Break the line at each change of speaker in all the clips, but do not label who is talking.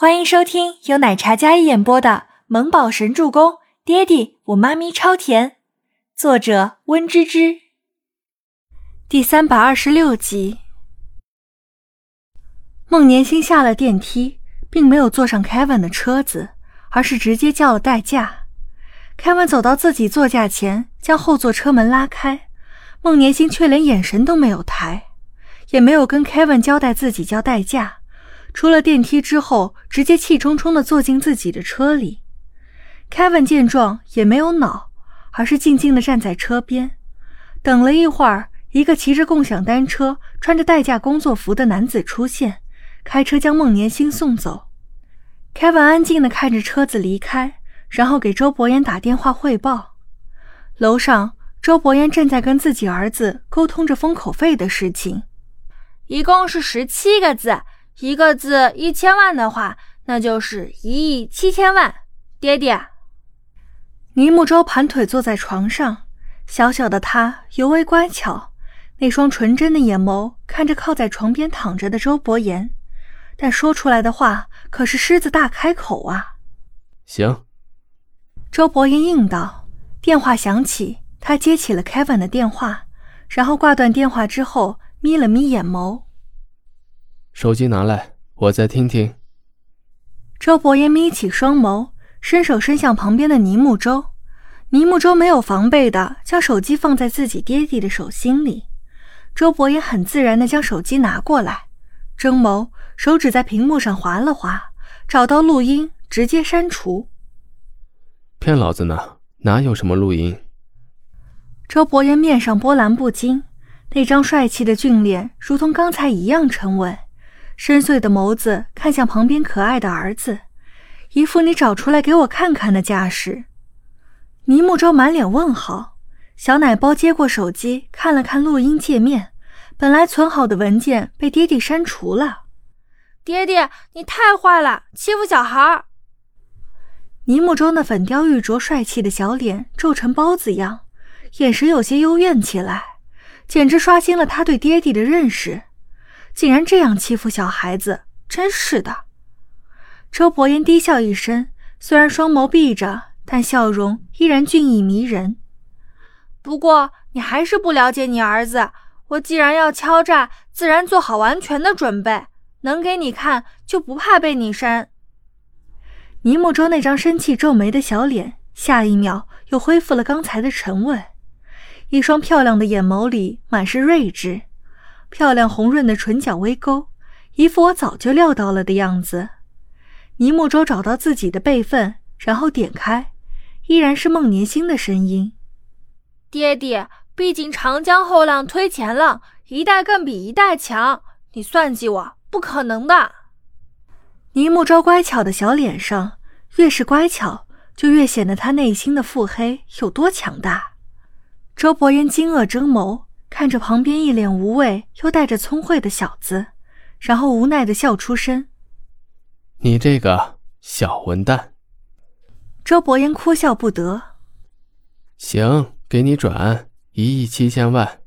欢迎收听由奶茶嘉一演播的《萌宝神助攻》，爹地我妈咪超甜，作者温芝芝。第三百二十六集。孟年星下了电梯，并没有坐上 Kevin 的车子，而是直接叫了代驾。Kevin 走到自己座驾前，将后座车门拉开，孟年星却连眼神都没有抬，也没有跟 Kevin 交代自己叫代驾。出了电梯之后，直接气冲冲地坐进自己的车里。Kevin 见状也没有恼，而是静静地站在车边。等了一会儿，一个骑着共享单车、穿着代驾工作服的男子出现，开车将孟年星送走。Kevin 安静地看着车子离开，然后给周伯言打电话汇报。楼上，周伯言正在跟自己儿子沟通着封口费的事情，
一共是十七个字。一个字一千万的话，那就是一亿七千万。爹爹，
倪木舟盘腿坐在床上，小小的他尤为乖巧，那双纯真的眼眸看着靠在床边躺着的周伯言，但说出来的话可是狮子大开口啊！
行，
周伯言应道。电话响起，他接起了 Kevin 的电话，然后挂断电话之后，眯了眯眼眸。
手机拿来，我再听听。
周伯言眯起双眸，伸手伸向旁边的倪木舟。倪木舟没有防备的将手机放在自己爹地的手心里。周伯言很自然的将手机拿过来，睁眸，手指在屏幕上划了划，找到录音，直接删除。
骗老子呢？哪有什么录音？
周伯言面上波澜不惊，那张帅气的俊脸如同刚才一样沉稳。深邃的眸子看向旁边可爱的儿子，一副你找出来给我看看的架势。倪木舟满脸问号，小奶包接过手机看了看录音界面，本来存好的文件被爹地删除了。
爹爹，你太坏了，欺负小孩！
倪木舟那粉雕玉琢、帅气的小脸皱成包子样，眼神有些幽怨起来，简直刷新了他对爹地的认识。竟然这样欺负小孩子，真是的！周伯言低笑一声，虽然双眸闭着，但笑容依然俊逸迷人。
不过你还是不了解你儿子。我既然要敲诈，自然做好完全的准备，能给你看，就不怕被你删。
倪木舟那张生气皱眉的小脸，下一秒又恢复了刚才的沉稳，一双漂亮的眼眸里满是睿智。漂亮红润的唇角微勾，一副我早就料到了的样子。倪木舟找到自己的备份，然后点开，依然是孟年星的声音：“
爹爹，毕竟长江后浪推前浪，一代更比一代强，你算计我不可能的。”
倪木舟乖巧的小脸上，越是乖巧，就越显得他内心的腹黑有多强大。周伯言惊愕睁眸。看着旁边一脸无畏又带着聪慧的小子，然后无奈的笑出声：“
你这个小混蛋。”
周伯言哭笑不得：“
行，给你转一亿七千万。”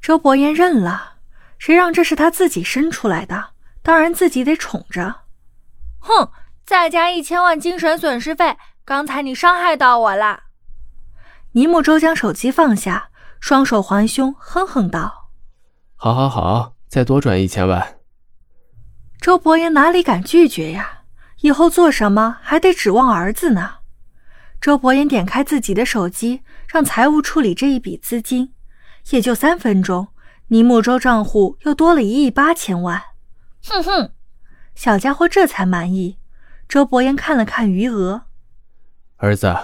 周伯言认了，谁让这是他自己生出来的，当然自己得宠着。
哼，再加一千万精神损失费，刚才你伤害到我了。
尼木舟将手机放下。双手环胸，哼哼道：“
好，好，好，再多转一千万。”
周伯言哪里敢拒绝呀？以后做什么还得指望儿子呢。周伯言点开自己的手机，让财务处理这一笔资金，也就三分钟，倪木舟账户又多了一亿八千万。
哼哼，
小家伙这才满意。周伯言看了看余额，
儿子，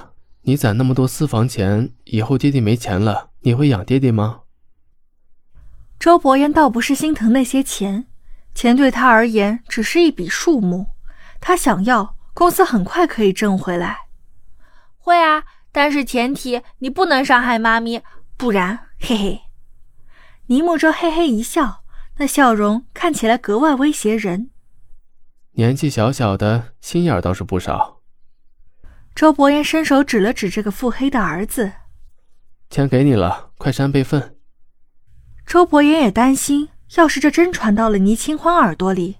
你攒那么多私房钱，以后爹爹没钱了。你会养爹爹吗？
周伯言倒不是心疼那些钱，钱对他而言只是一笔数目，他想要，公司很快可以挣回来。
会啊，但是前提你不能伤害妈咪，不然，嘿嘿。
倪木舟嘿嘿一笑，那笑容看起来格外威胁人。
年纪小小的，心眼倒是不少。
周伯言伸手指了指这个腹黑的儿子。
钱给你了，快删备份。
周伯言也担心，要是这真传到了倪清欢耳朵里，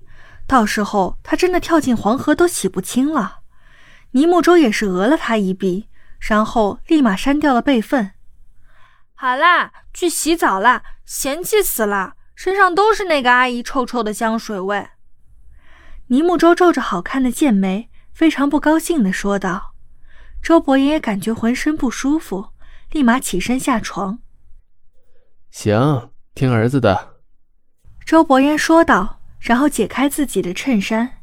到时候他真的跳进黄河都洗不清了。倪木舟也是讹了他一笔，然后立马删掉了备份。
好啦，去洗澡啦，嫌弃死了，身上都是那个阿姨臭臭的香水味。
倪木舟皱着好看的剑眉，非常不高兴地说道。周伯言也感觉浑身不舒服，立马起身下床。
行，听儿子的。
周伯言说道，然后解开自己的衬衫。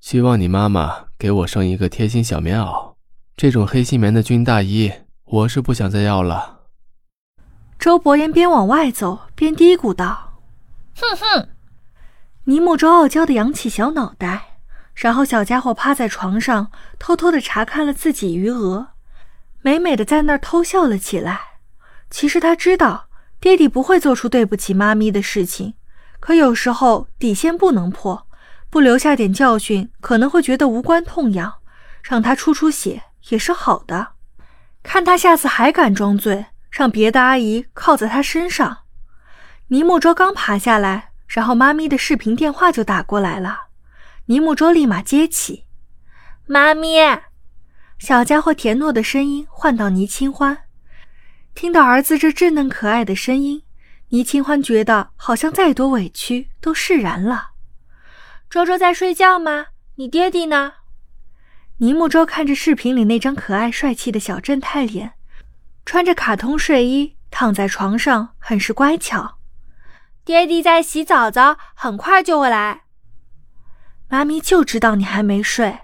希望你妈妈给我生一个贴心小棉袄，这种黑心棉的军大衣，我是不想再要了。
周伯言边往外走边嘀咕道：“
哼哼。”
尼木舟傲娇的扬起小脑袋，然后小家伙趴在床上，偷偷的查看了自己余额，美美的在那儿偷笑了起来。其实他知道。爹地不会做出对不起妈咪的事情，可有时候底线不能破，不留下点教训，可能会觉得无关痛痒，让他出出血也是好的。看他下次还敢装醉，让别的阿姨靠在他身上。尼木舟刚爬下来，然后妈咪的视频电话就打过来了。尼木舟立马接起，
妈咪，
小家伙甜糯的声音唤到倪清欢。听到儿子这稚嫩可爱的声音，倪清欢觉得好像再多委屈都释然了。
周周在睡觉吗？你爹地呢？
倪木舟看着视频里那张可爱帅气的小正太脸，穿着卡通睡衣躺在床上，很是乖巧。
爹地在洗澡澡，很快就会来。
妈咪就知道你还没睡。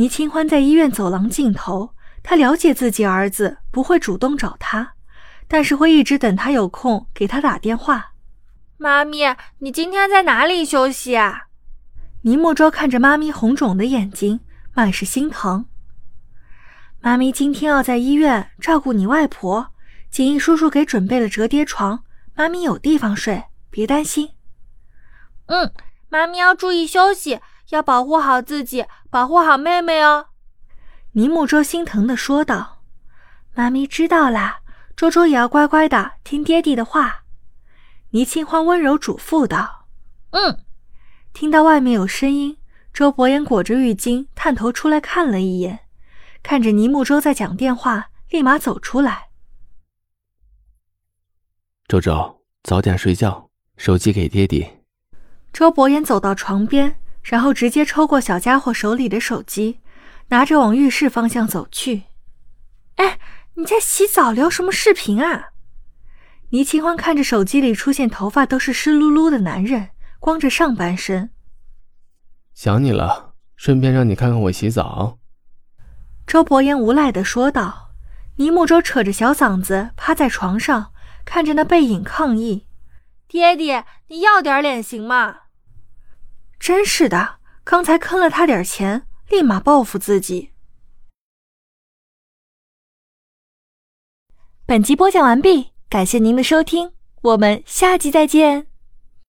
倪清欢在医院走廊尽头。他了解自己儿子不会主动找他，但是会一直等他有空给他打电话。
妈咪，你今天在哪里休息啊？
倪莫舟看着妈咪红肿的眼睛，满是心疼。妈咪今天要在医院照顾你外婆，锦衣叔叔给准备了折叠床，妈咪有地方睡，别担心。
嗯，妈咪要注意休息，要保护好自己，保护好妹妹哦。
倪木舟心疼的说道：“妈咪知道啦，周周也要乖乖的听爹地的话。”倪清欢温柔嘱咐道：“
嗯。”
听到外面有声音，周伯言裹着浴巾探头出来看了一眼，看着倪木舟在讲电话，立马走出来。
周周，早点睡觉，手机给爹地。
周伯言走到床边，然后直接抽过小家伙手里的手机。拿着往浴室方向走去。
哎，你在洗澡聊什么视频啊？
倪清欢看着手机里出现头发都是湿漉漉的男人，光着上半身。
想你了，顺便让你看看我洗澡。
周伯言无赖的说道。倪木舟扯着小嗓子趴在床上，看着那背影抗议：“
爹爹，你要点脸行吗？”
真是的，刚才坑了他点钱。立马报复自己。本集播讲完毕，感谢您的收听，我们下集再见。